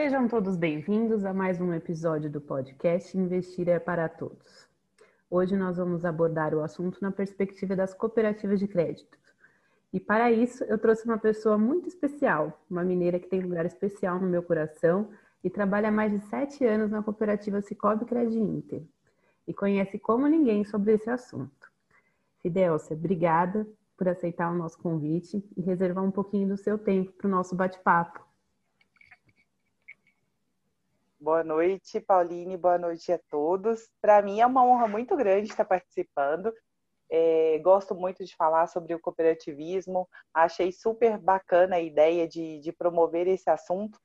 Sejam todos bem-vindos a mais um episódio do podcast Investir é para Todos. Hoje nós vamos abordar o assunto na perspectiva das cooperativas de crédito. E para isso eu trouxe uma pessoa muito especial, uma mineira que tem lugar especial no meu coração e trabalha há mais de sete anos na cooperativa Cicobi Credit Inter e conhece como ninguém sobre esse assunto. Fidelcia, obrigada por aceitar o nosso convite e reservar um pouquinho do seu tempo para o nosso bate-papo. Boa noite, Pauline. Boa noite a todos. Para mim é uma honra muito grande estar participando. É, gosto muito de falar sobre o cooperativismo. Achei super bacana a ideia de, de promover esse assunto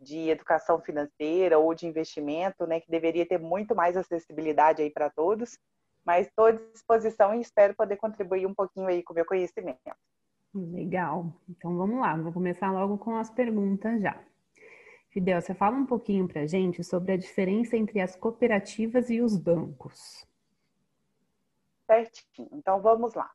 de educação financeira ou de investimento, né, que deveria ter muito mais acessibilidade aí para todos. Mas estou à disposição e espero poder contribuir um pouquinho aí com o meu conhecimento. Legal. Então vamos lá, vou começar logo com as perguntas já. Fidel, você fala um pouquinho para a gente sobre a diferença entre as cooperativas e os bancos. Certinho. Então, vamos lá.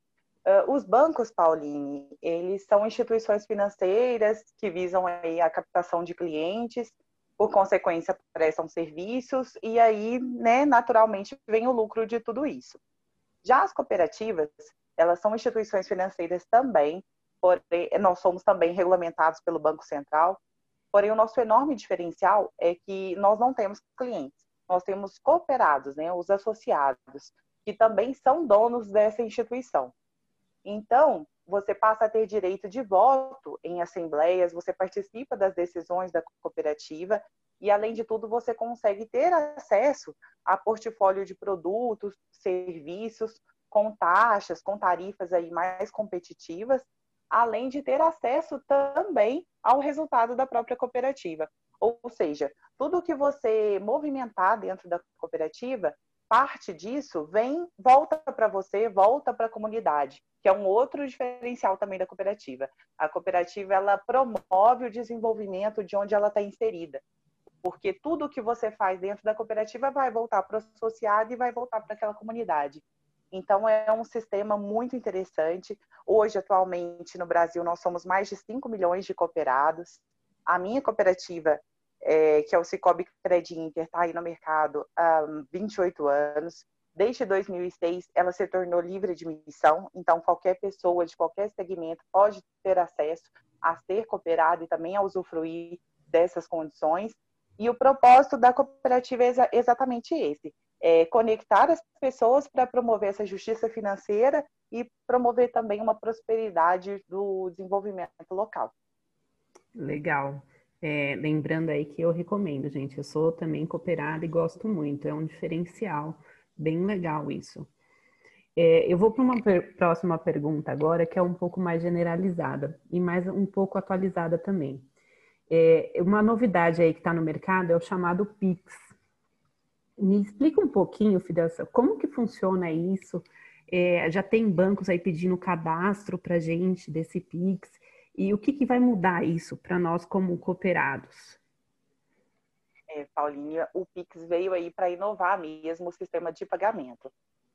Uh, os bancos, Pauline, eles são instituições financeiras que visam aí a captação de clientes, por consequência prestam serviços e aí, né, naturalmente vem o lucro de tudo isso. Já as cooperativas, elas são instituições financeiras também, porém nós somos também regulamentados pelo Banco Central Porém, o nosso enorme diferencial é que nós não temos clientes, nós temos cooperados, né, os associados, que também são donos dessa instituição. Então, você passa a ter direito de voto em assembleias, você participa das decisões da cooperativa e, além de tudo, você consegue ter acesso a portfólio de produtos, serviços, com taxas, com tarifas aí mais competitivas além de ter acesso também ao resultado da própria cooperativa. Ou seja, tudo que você movimentar dentro da cooperativa, parte disso vem, volta para você, volta para a comunidade, que é um outro diferencial também da cooperativa. A cooperativa ela promove o desenvolvimento de onde ela está inserida. Porque tudo que você faz dentro da cooperativa vai voltar para o associado e vai voltar para aquela comunidade. Então, é um sistema muito interessante. Hoje, atualmente, no Brasil, nós somos mais de 5 milhões de cooperados. A minha cooperativa, é, que é o Cicobi Credit Inter, está aí no mercado há 28 anos. Desde 2006, ela se tornou livre de missão, então qualquer pessoa de qualquer segmento pode ter acesso a ser cooperado e também a usufruir dessas condições. E o propósito da cooperativa é exatamente esse: é, conectar as pessoas para promover essa justiça financeira e promover também uma prosperidade do desenvolvimento local. Legal. É, lembrando aí que eu recomendo, gente. Eu sou também cooperada e gosto muito. É um diferencial. Bem legal isso. É, eu vou para uma per próxima pergunta agora, que é um pouco mais generalizada e mais um pouco atualizada também. É, uma novidade aí que está no mercado é o chamado PIX, me explica um pouquinho, Fidel, como que funciona isso? É, já tem bancos aí pedindo cadastro para gente desse Pix. E o que, que vai mudar isso para nós como cooperados? É, Paulinha, o Pix veio aí para inovar mesmo o sistema de pagamento.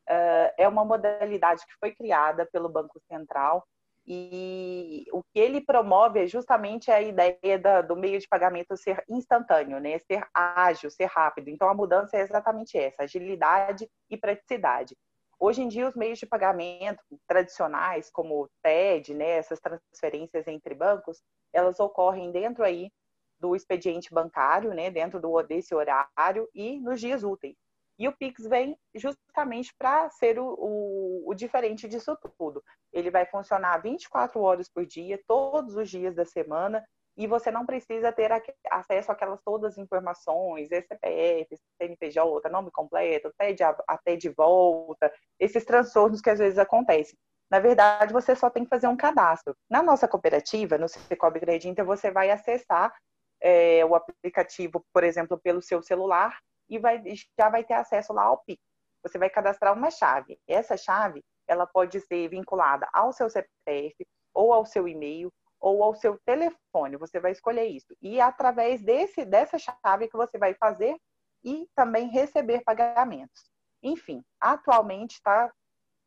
Uh, é uma modalidade que foi criada pelo Banco Central e o que ele promove é justamente a ideia da, do meio de pagamento ser instantâneo, né? ser ágil, ser rápido. Então, a mudança é exatamente essa, agilidade e praticidade. Hoje em dia, os meios de pagamento tradicionais, como o TED, né, essas transferências entre bancos, elas ocorrem dentro aí do expediente bancário, né, dentro do, desse horário e nos dias úteis. E o Pix vem justamente para ser o, o, o, diferente disso tudo. Ele vai funcionar 24 horas por dia, todos os dias da semana, e você não precisa ter acesso àquelas todas as informações, CPF, CNPJ, nome completo, até de, até de volta, esses transtornos que às vezes acontecem. Na verdade, você só tem que fazer um cadastro. Na nossa cooperativa, no Cicobi Credit você vai acessar é, o aplicativo, por exemplo, pelo seu celular, e vai, já vai ter acesso lá ao PIX. Você vai cadastrar uma chave. Essa chave, ela pode ser vinculada ao seu CPF, ou ao seu e-mail, ou ao seu telefone. Você vai escolher isso. E através desse, dessa chave que você vai fazer e também receber pagamentos. Enfim, atualmente está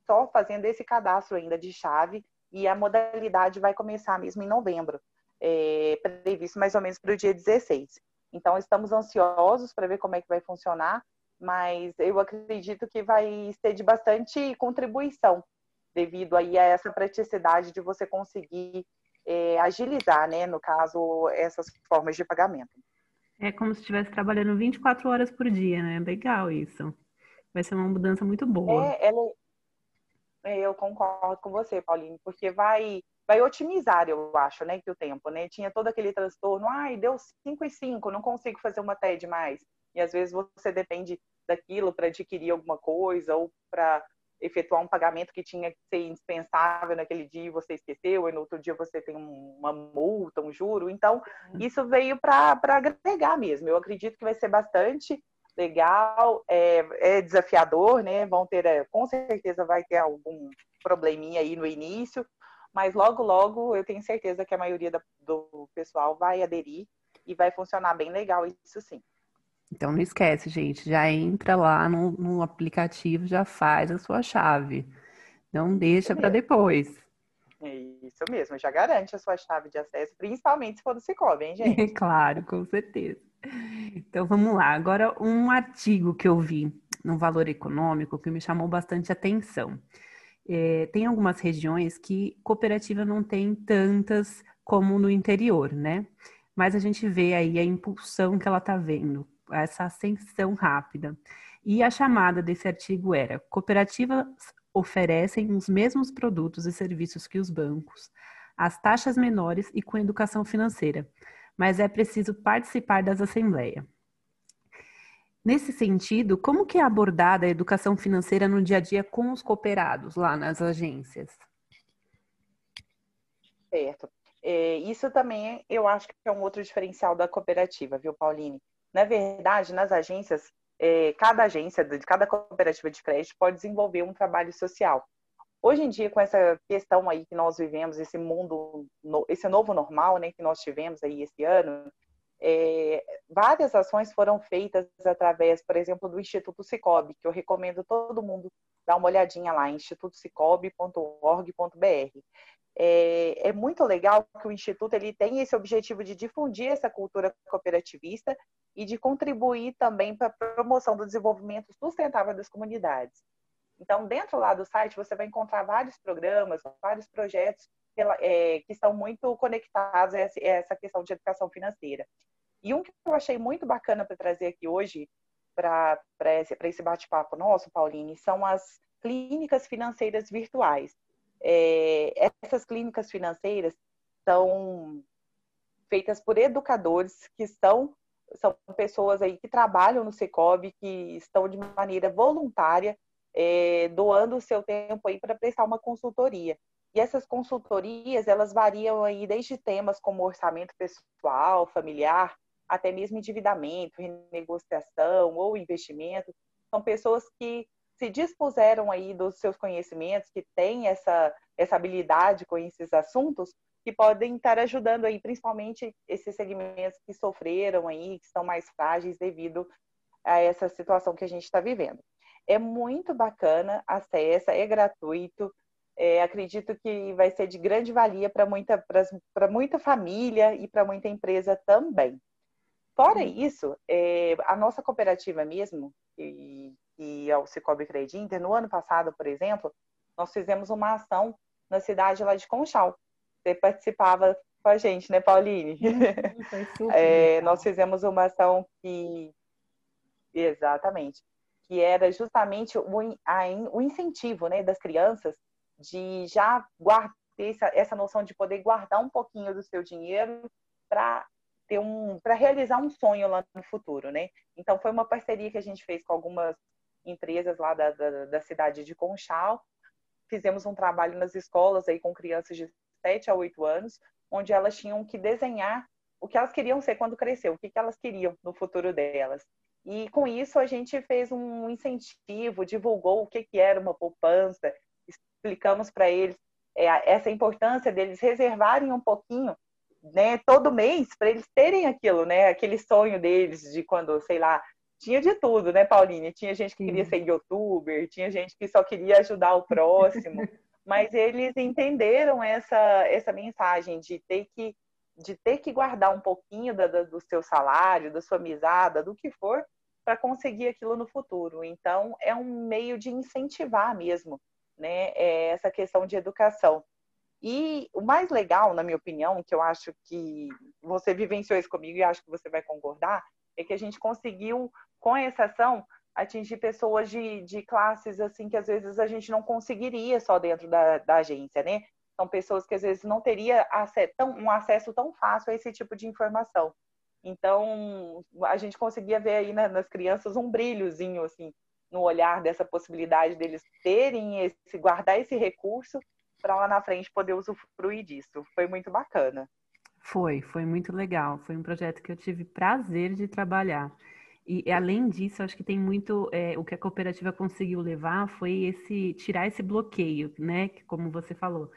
só fazendo esse cadastro ainda de chave e a modalidade vai começar mesmo em novembro, é, previsto mais ou menos para o dia 16. Então, estamos ansiosos para ver como é que vai funcionar, mas eu acredito que vai ser de bastante contribuição, devido aí a essa praticidade de você conseguir é, agilizar, né, no caso, essas formas de pagamento. É como se estivesse trabalhando 24 horas por dia, né? Legal isso. Vai ser uma mudança muito boa. É, ela, é, eu concordo com você, Paulinho, porque vai vai otimizar, eu acho, né, que o tempo, né? Tinha todo aquele transtorno, ai, deu 5 e 5, não consigo fazer uma TED mais. E às vezes você depende daquilo para adquirir alguma coisa ou para efetuar um pagamento que tinha que ser indispensável naquele dia e você esqueceu, e no outro dia você tem uma multa, um juro. Então, uhum. isso veio para agregar mesmo. Eu acredito que vai ser bastante legal, é, é desafiador, né? Vão ter, é, com certeza vai ter algum probleminha aí no início, mas logo, logo eu tenho certeza que a maioria do pessoal vai aderir e vai funcionar bem legal, isso sim. Então não esquece, gente, já entra lá no, no aplicativo, já faz a sua chave. Não deixa para depois. Isso mesmo, já garante a sua chave de acesso, principalmente se for do Cicobi, hein, gente? claro, com certeza. Então vamos lá. Agora, um artigo que eu vi no Valor Econômico que me chamou bastante atenção. É, tem algumas regiões que cooperativa não tem tantas como no interior, né? Mas a gente vê aí a impulsão que ela está vendo, essa ascensão rápida. E a chamada desse artigo era: cooperativas oferecem os mesmos produtos e serviços que os bancos, as taxas menores e com educação financeira, mas é preciso participar das assembleias. Nesse sentido, como que é abordada a educação financeira no dia a dia com os cooperados lá nas agências? Certo. É, isso também eu acho que é um outro diferencial da cooperativa, viu, Pauline? Na verdade, nas agências, é, cada agência, de cada cooperativa de crédito pode desenvolver um trabalho social. Hoje em dia, com essa questão aí que nós vivemos, esse mundo, esse novo normal, né, que nós tivemos aí esse ano, é, várias ações foram feitas através, por exemplo, do Instituto Cicobi, que eu recomendo todo mundo dar uma olhadinha lá, institutocicobi.org.br. É, é, muito legal que o Instituto ele tem esse objetivo de difundir essa cultura cooperativista e de contribuir também para a promoção do desenvolvimento sustentável das comunidades. Então, dentro lá do site, você vai encontrar vários programas, vários projetos é, que estão muito conectados a essa questão de educação financeira. E um que eu achei muito bacana para trazer aqui hoje, para esse, esse bate-papo nosso, Pauline, são as clínicas financeiras virtuais. É, essas clínicas financeiras são feitas por educadores que estão são pessoas aí que trabalham no Secob, que estão de maneira voluntária é, doando o seu tempo aí para prestar uma consultoria. E essas consultorias, elas variam aí desde temas como orçamento pessoal, familiar, até mesmo endividamento, renegociação ou investimento. São pessoas que se dispuseram aí dos seus conhecimentos, que têm essa, essa habilidade com esses assuntos, que podem estar ajudando aí, principalmente esses segmentos que sofreram aí, que estão mais frágeis devido a essa situação que a gente está vivendo. É muito bacana, acessa, é gratuito, é, acredito que vai ser de grande valia para muita, muita família e para muita empresa também. Fora isso, é, a nossa cooperativa mesmo, que, que é o Cicobi Credit Inter, no ano passado, por exemplo, nós fizemos uma ação na cidade lá de Conchal. Você participava com a gente, né, Pauline? é, nós fizemos uma ação que. Exatamente. Que era justamente o, a, o incentivo né, das crianças de já guardar essa, essa noção de poder guardar um pouquinho do seu dinheiro para ter um para realizar um sonho lá no futuro, né? Então foi uma parceria que a gente fez com algumas empresas lá da, da, da cidade de Conchal. Fizemos um trabalho nas escolas aí com crianças de 7 a 8 anos, onde elas tinham que desenhar o que elas queriam ser quando crescer, o que, que elas queriam no futuro delas. E com isso a gente fez um incentivo, divulgou o que, que era uma poupança, explicamos para eles é, essa importância deles reservarem um pouquinho, né, todo mês, para eles terem aquilo, né, aquele sonho deles de quando, sei lá, tinha de tudo, né, Pauline? Tinha gente que queria ser youtuber, tinha gente que só queria ajudar o próximo, mas eles entenderam essa, essa mensagem de ter que de ter que guardar um pouquinho da, da, do seu salário, da sua mesada, do que for, para conseguir aquilo no futuro. Então, é um meio de incentivar mesmo né, é essa questão de educação. E o mais legal, na minha opinião, que eu acho que você vivenciou isso comigo e acho que você vai concordar, é que a gente conseguiu, com essa ação, atingir pessoas de, de classes assim que às vezes a gente não conseguiria só dentro da, da agência, né? São pessoas que às vezes não teria tão, um acesso tão fácil a esse tipo de informação. Então, a gente conseguia ver aí né, nas crianças um brilhozinho, assim, no olhar dessa possibilidade deles terem esse, guardar esse recurso para lá na frente poder usufruir disso. Foi muito bacana. Foi, foi muito legal. Foi um projeto que eu tive prazer de trabalhar. E além disso, acho que tem muito é, o que a cooperativa conseguiu levar foi esse tirar esse bloqueio, né? Que como você falou,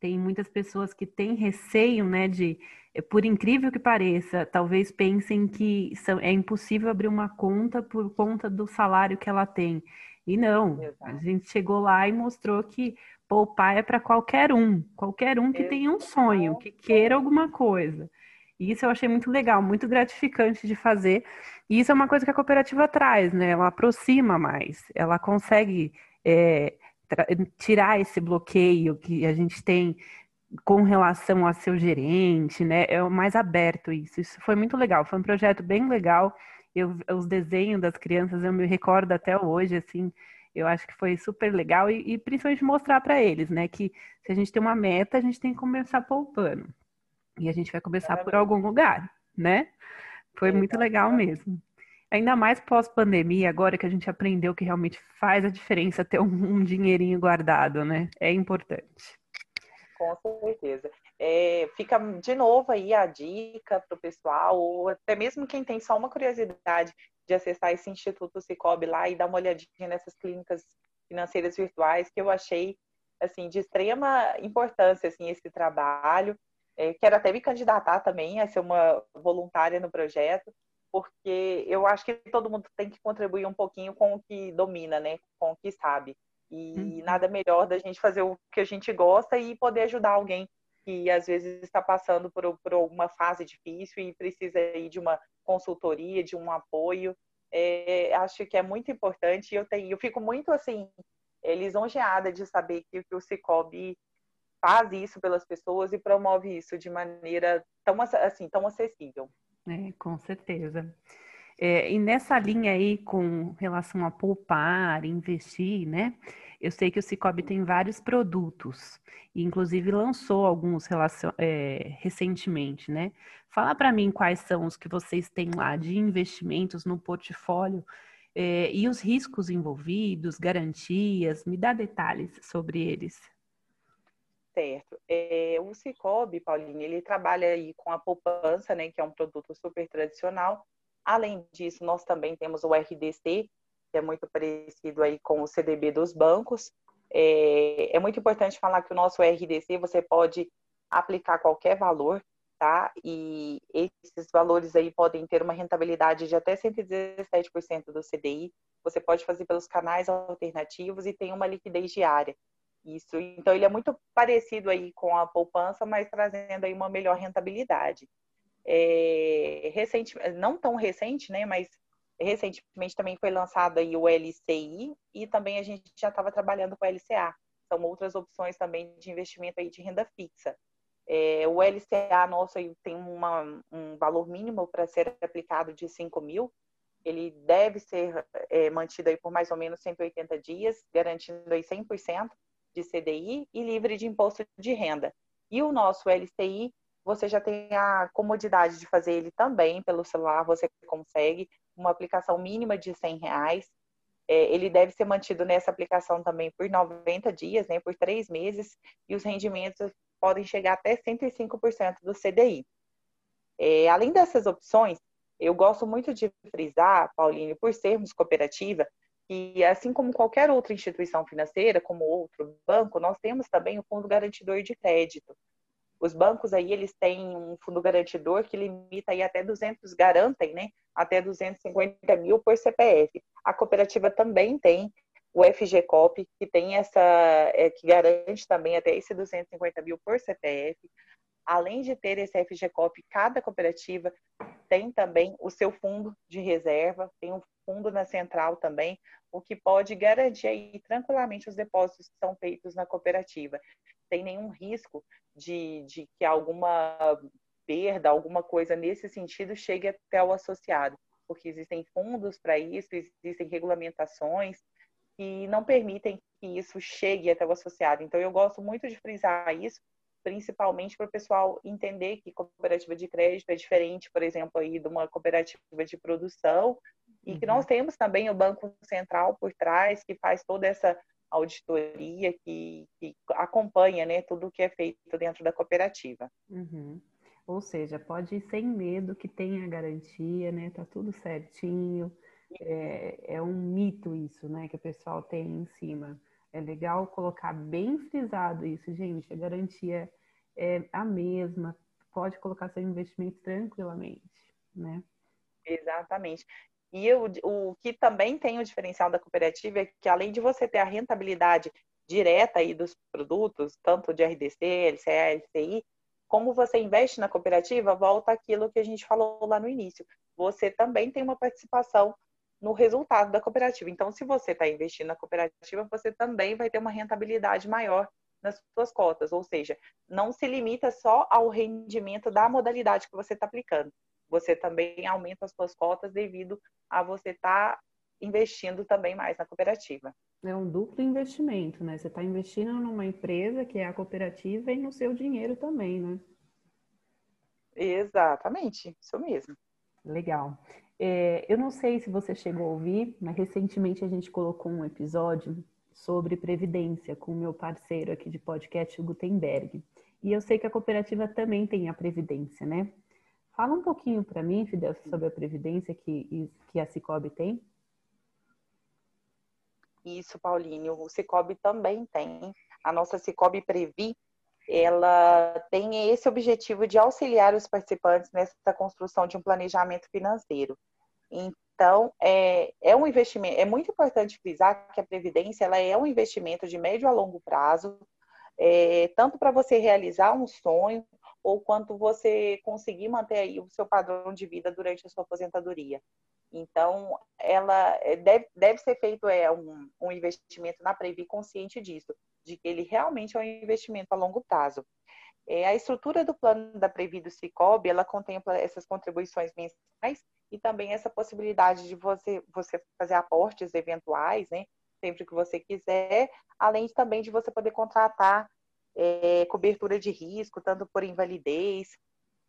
tem muitas pessoas que têm receio, né? De, é, por incrível que pareça, talvez pensem que são, é impossível abrir uma conta por conta do salário que ela tem. E não, Exato. a gente chegou lá e mostrou que poupar é para qualquer um, qualquer um que Exato. tenha um sonho, que queira alguma coisa. E isso eu achei muito legal, muito gratificante de fazer. E isso é uma coisa que a cooperativa traz, né? Ela aproxima mais, ela consegue é, tirar esse bloqueio que a gente tem com relação a seu gerente, né? É mais aberto isso. Isso foi muito legal. Foi um projeto bem legal. Eu, os desenhos das crianças eu me recordo até hoje, assim. Eu acho que foi super legal e, e principalmente mostrar para eles, né, que se a gente tem uma meta, a gente tem que começar poupando. E a gente vai começar por algum lugar, né? Foi muito legal mesmo. Ainda mais pós-pandemia, agora que a gente aprendeu que realmente faz a diferença ter um, um dinheirinho guardado, né? É importante. Com certeza. É, fica de novo aí a dica para o pessoal, ou até mesmo quem tem só uma curiosidade de acessar esse Instituto Cicobi lá e dar uma olhadinha nessas clínicas financeiras virtuais, que eu achei assim de extrema importância assim esse trabalho é, quero até me candidatar também a ser uma voluntária no projeto, porque eu acho que todo mundo tem que contribuir um pouquinho com o que domina, né? Com o que sabe. E uhum. nada melhor da gente fazer o que a gente gosta e poder ajudar alguém que às vezes está passando por, por uma fase difícil e precisa aí de uma consultoria, de um apoio. É, acho que é muito importante. Eu tenho, eu fico muito assim lisonjeada de saber que, que o Cicobi faz isso pelas pessoas e promove isso de maneira tão assim tão acessível. É, com certeza. É, e nessa linha aí com relação a poupar, investir, né? Eu sei que o Cicobi tem vários produtos, e inclusive lançou alguns relacion... é, recentemente, né? Fala para mim quais são os que vocês têm lá de investimentos no portfólio é, e os riscos envolvidos, garantias, me dá detalhes sobre eles. Certo. É, o Cicobi, Paulinho, ele trabalha aí com a poupança, né, que é um produto super tradicional. Além disso, nós também temos o RDC, que é muito parecido aí com o CDB dos bancos. É, é muito importante falar que o nosso RDC você pode aplicar qualquer valor, tá? E esses valores aí podem ter uma rentabilidade de até 117% do CDI. Você pode fazer pelos canais alternativos e tem uma liquidez diária. Isso, então ele é muito parecido aí com a poupança, mas trazendo aí uma melhor rentabilidade. É, recente, não tão recente, né, mas recentemente também foi lançado aí o LCI e também a gente já estava trabalhando com o LCA. São outras opções também de investimento aí de renda fixa. É, o LCA nosso aí tem uma, um valor mínimo para ser aplicado de 5 mil. Ele deve ser é, mantido aí por mais ou menos 180 dias, garantindo aí 100% de CDI e livre de imposto de renda. E o nosso LCI, você já tem a comodidade de fazer ele também pelo celular, você consegue uma aplicação mínima de 100 reais. É, ele deve ser mantido nessa aplicação também por 90 dias, né, por três meses, e os rendimentos podem chegar até 105% do CDI. É, além dessas opções, eu gosto muito de frisar, Pauline, por sermos cooperativa, que assim como qualquer outra instituição financeira, como outro banco, nós temos também o fundo garantidor de crédito. Os bancos aí, eles têm um fundo garantidor que limita aí até 200, garantem, né, até 250 mil por CPF. A cooperativa também tem o FGCOP, que tem essa, é, que garante também até esse 250 mil por CPF. além de ter esse FGCOP, cada cooperativa tem também o seu fundo de reserva, tem um fundo na central também, o que pode garantir aí tranquilamente os depósitos que são feitos na cooperativa. Sem nenhum risco de, de que alguma perda, alguma coisa nesse sentido chegue até o associado, porque existem fundos para isso, existem regulamentações que não permitem que isso chegue até o associado. Então, eu gosto muito de frisar isso, principalmente para o pessoal entender que cooperativa de crédito é diferente, por exemplo, aí de uma cooperativa de produção, e uhum. que nós temos também o Banco Central por trás, que faz toda essa auditoria, que, que acompanha né, tudo o que é feito dentro da cooperativa. Uhum. Ou seja, pode ir sem medo que tenha garantia, né? Tá tudo certinho. É, é um mito isso, né? Que o pessoal tem em cima. É legal colocar bem frisado isso, gente. A garantia é a mesma, pode colocar seu investimento tranquilamente, né? Exatamente. E eu, o que também tem o diferencial da cooperativa é que além de você ter a rentabilidade direta aí dos produtos, tanto de RDC, LCA, LCI, como você investe na cooperativa, volta aquilo que a gente falou lá no início. Você também tem uma participação no resultado da cooperativa. Então, se você está investindo na cooperativa, você também vai ter uma rentabilidade maior nas suas cotas, ou seja, não se limita só ao rendimento da modalidade que você está aplicando. Você também aumenta as suas cotas devido a você estar tá investindo também mais na cooperativa. É um duplo investimento, né? Você está investindo numa empresa que é a cooperativa e no seu dinheiro também, né? Exatamente, isso mesmo. Legal. É, eu não sei se você chegou a ouvir, mas recentemente a gente colocou um episódio sobre previdência com o meu parceiro aqui de podcast, o Gutenberg. E eu sei que a cooperativa também tem a previdência, né? Fala um pouquinho para mim, Fidel, sobre a previdência que, que a Cicobi tem. Isso, Paulinho. O Cicobi também tem. A nossa Cicobi Previ, ela tem esse objetivo de auxiliar os participantes nessa construção de um planejamento financeiro. Então, é, é um investimento, é muito importante frisar que a Previdência ela é um investimento de médio a longo prazo, é, tanto para você realizar um sonho, ou quanto você conseguir manter aí o seu padrão de vida durante a sua aposentadoria. Então, ela é, deve, deve ser feito é, um, um investimento na Previ consciente disso, de que ele realmente é um investimento a longo prazo. É, a estrutura do plano da Previ do Cicobi, ela contempla essas contribuições mensais e também essa possibilidade de você, você fazer aportes eventuais, né, sempre que você quiser, além também de você poder contratar é, cobertura de risco, tanto por invalidez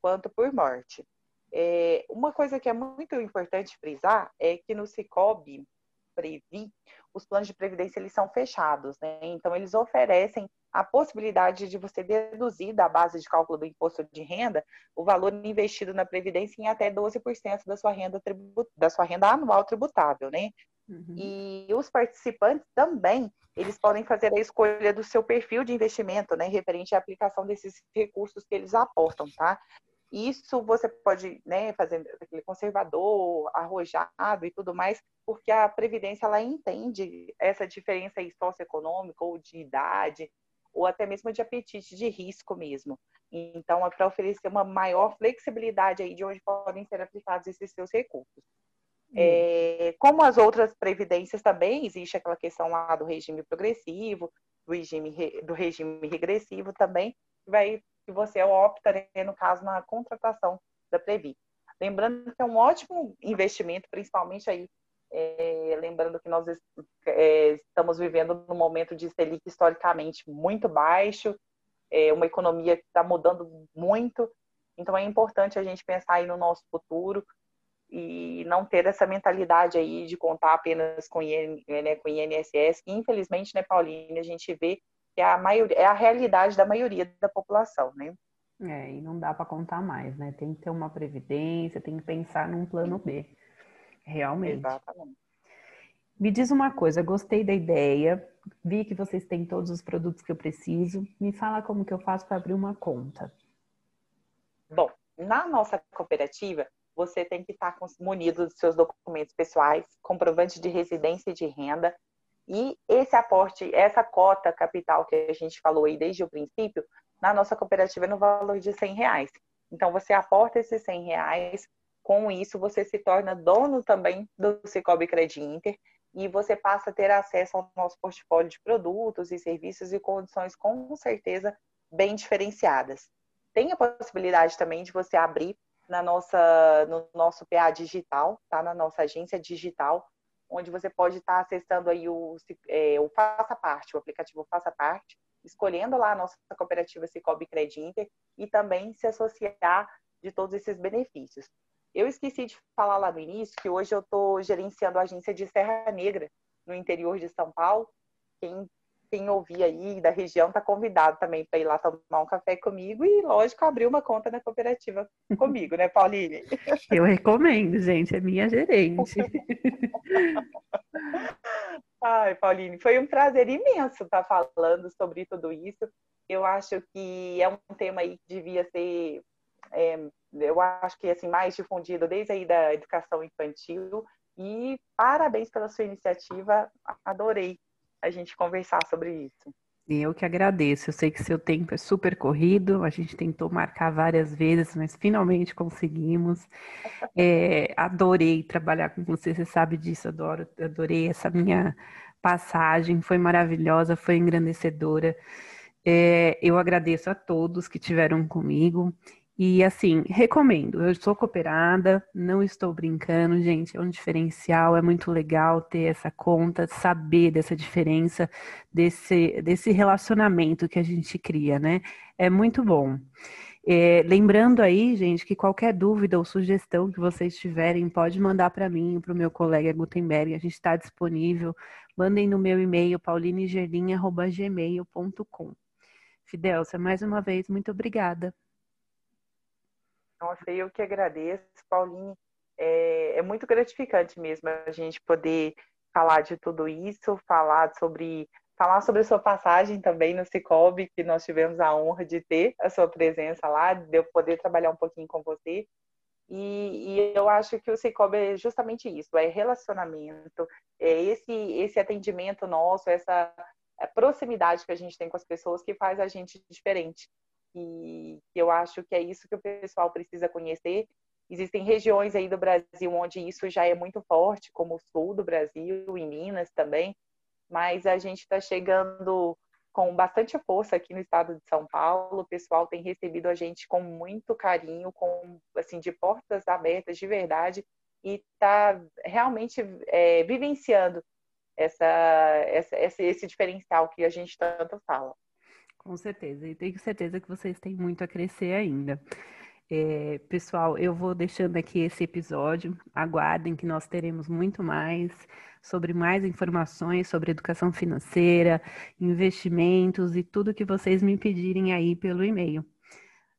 quanto por morte. É, uma coisa que é muito importante frisar é que no Cicobi Previ, os planos de previdência eles são fechados, né? Então eles oferecem a possibilidade de você deduzir da base de cálculo do imposto de renda o valor investido na previdência em até 12% da sua renda da sua renda anual tributável, né? Uhum. E os participantes também, eles podem fazer a escolha do seu perfil de investimento, né, referente à aplicação desses recursos que eles aportam, tá? Isso você pode, né, fazer aquele conservador, arrojado e tudo mais, porque a previdência ela entende essa diferença aí socioeconômica ou de idade, ou até mesmo de apetite de risco mesmo. Então, é para oferecer uma maior flexibilidade aí de onde podem ser aplicados esses seus recursos. É, como as outras previdências também, existe aquela questão lá do regime progressivo, do regime, do regime regressivo também, vai que você opta, né, no caso, na contratação da Previ. Lembrando que é um ótimo investimento, principalmente aí, é, lembrando que nós é, estamos vivendo num momento de Selic historicamente muito baixo, é, uma economia que está mudando muito, então é importante a gente pensar aí no nosso futuro, e não ter essa mentalidade aí de contar apenas com, IN, né, com INSS, que infelizmente, né, Pauline, a gente vê que é a, maioria, é a realidade da maioria da população, né? É, e não dá para contar mais, né? Tem que ter uma previdência, tem que pensar num plano B. Realmente. Exatamente. Me diz uma coisa, gostei da ideia, vi que vocês têm todos os produtos que eu preciso. Me fala como que eu faço para abrir uma conta. Bom, na nossa cooperativa, você tem que estar munido dos seus documentos pessoais, comprovante de residência e de renda, e esse aporte, essa cota capital que a gente falou aí desde o princípio, na nossa cooperativa no valor de 100 reais. Então, você aporta esses 100 reais, com isso você se torna dono também do Cicobi Credit Inter e você passa a ter acesso ao nosso portfólio de produtos e serviços e condições com certeza bem diferenciadas. Tem a possibilidade também de você abrir na nossa, no nosso PA digital, tá? Na nossa agência digital, onde você pode estar acessando aí o, é, o Faça Parte, o aplicativo Faça Parte, escolhendo lá a nossa cooperativa Cicobi Credit Inter e também se associar de todos esses benefícios. Eu esqueci de falar lá no início que hoje eu estou gerenciando a agência de Serra Negra, no interior de São Paulo. Quem, quem ouvir aí da região está convidado também para ir lá tomar um café comigo e, lógico, abrir uma conta na cooperativa comigo, né, Pauline? Eu recomendo, gente, é minha gerente. Ai, Pauline, foi um prazer imenso estar falando sobre tudo isso. Eu acho que é um tema aí que devia ser é, eu acho que assim mais difundido desde aí da educação infantil e parabéns pela sua iniciativa, adorei a gente conversar sobre isso. Eu que agradeço. Eu sei que seu tempo é super corrido. A gente tentou marcar várias vezes, mas finalmente conseguimos. É, adorei trabalhar com você. Você sabe disso. Adoro, adorei essa minha passagem. Foi maravilhosa, foi engrandecedora. É, eu agradeço a todos que tiveram comigo e assim, recomendo. Eu sou cooperada, não estou brincando, gente. É um diferencial, é muito legal ter essa conta, saber dessa diferença, desse, desse relacionamento que a gente cria, né? É muito bom. É, lembrando aí, gente, que qualquer dúvida ou sugestão que vocês tiverem, pode mandar para mim, para o meu colega Gutenberg. A gente está disponível. Mandem no meu e-mail, paulinegerlinha.gmail.com. Fidelcia, mais uma vez, muito obrigada. Nossa, eu que agradeço, Paulinho. É, é, muito gratificante mesmo a gente poder falar de tudo isso, falar sobre falar sobre a sua passagem também no Cicobi, que nós tivemos a honra de ter a sua presença lá, de eu poder trabalhar um pouquinho com você. E, e eu acho que o Cicobi é justamente isso, é relacionamento, é esse, esse atendimento nosso, essa proximidade que a gente tem com as pessoas que faz a gente diferente que eu acho que é isso que o pessoal precisa conhecer. Existem regiões aí do Brasil onde isso já é muito forte, como o sul do Brasil, em Minas também, mas a gente está chegando com bastante força aqui no estado de São Paulo. O pessoal tem recebido a gente com muito carinho, com assim de portas abertas de verdade e está realmente é, vivenciando essa, essa, esse diferencial que a gente tanto fala. Com certeza, e tenho certeza que vocês têm muito a crescer ainda. É, pessoal, eu vou deixando aqui esse episódio. Aguardem que nós teremos muito mais sobre mais informações sobre educação financeira, investimentos e tudo que vocês me pedirem aí pelo e-mail.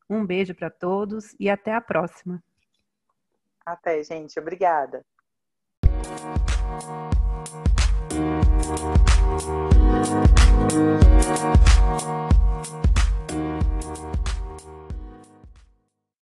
Um beijo para todos e até a próxima. Até, gente. Obrigada. Thank you.